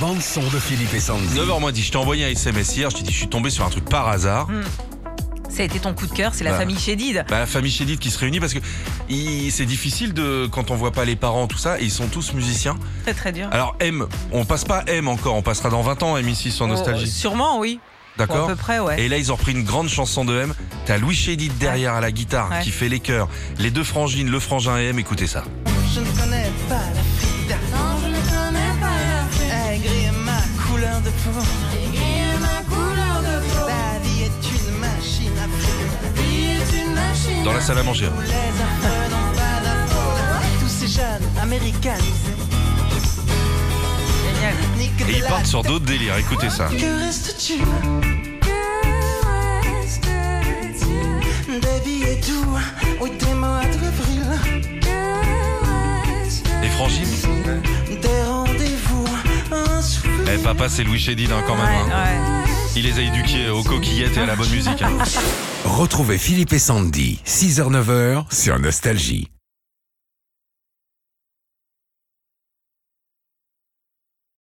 bande son de Philippe et Sandy. 9h moins 10, je t'ai envoyé un SMS hier, je t'ai dit je suis tombé sur un truc par hasard. Ça a été ton coup de cœur, c'est la Bah. famille Chédid. Bah, la famille Chédid qui se réunit parce que il- c'est difficile de quand on voit pas les parents tout ça et ils sont tous musiciens. Très très dur. Alors M, on passe pas M encore, on passera dans 20 ans M ici sur Oh, Nostalgie. sûrement, oui. Ou à D'accord peu près, ouais. Et là, ils ont repris une grande chanson de M. T'as Louis Chédid derrière à la guitare Ouais. qui fait les chœurs. Les deux frangines, le frangin et M, écoutez ça. Je ne connais pas la. Non, couleur de peau. Grille ma couleur de peau. La vie est une machine à frigo. Vie est une machine. Dans la salle à manger. Tous ces jeunes de Et ils partent sur d'autres délires, écoutez ça. Que oui mots à te brûle. Que papa, c'est Louis Chédid hein, quand même. Ouais, hein. ouais. Il les a éduqués aux coquillettes et à la bonne musique. hein. Retrouvez Philippe et Sandy, 6h-9h sur Nostalgie.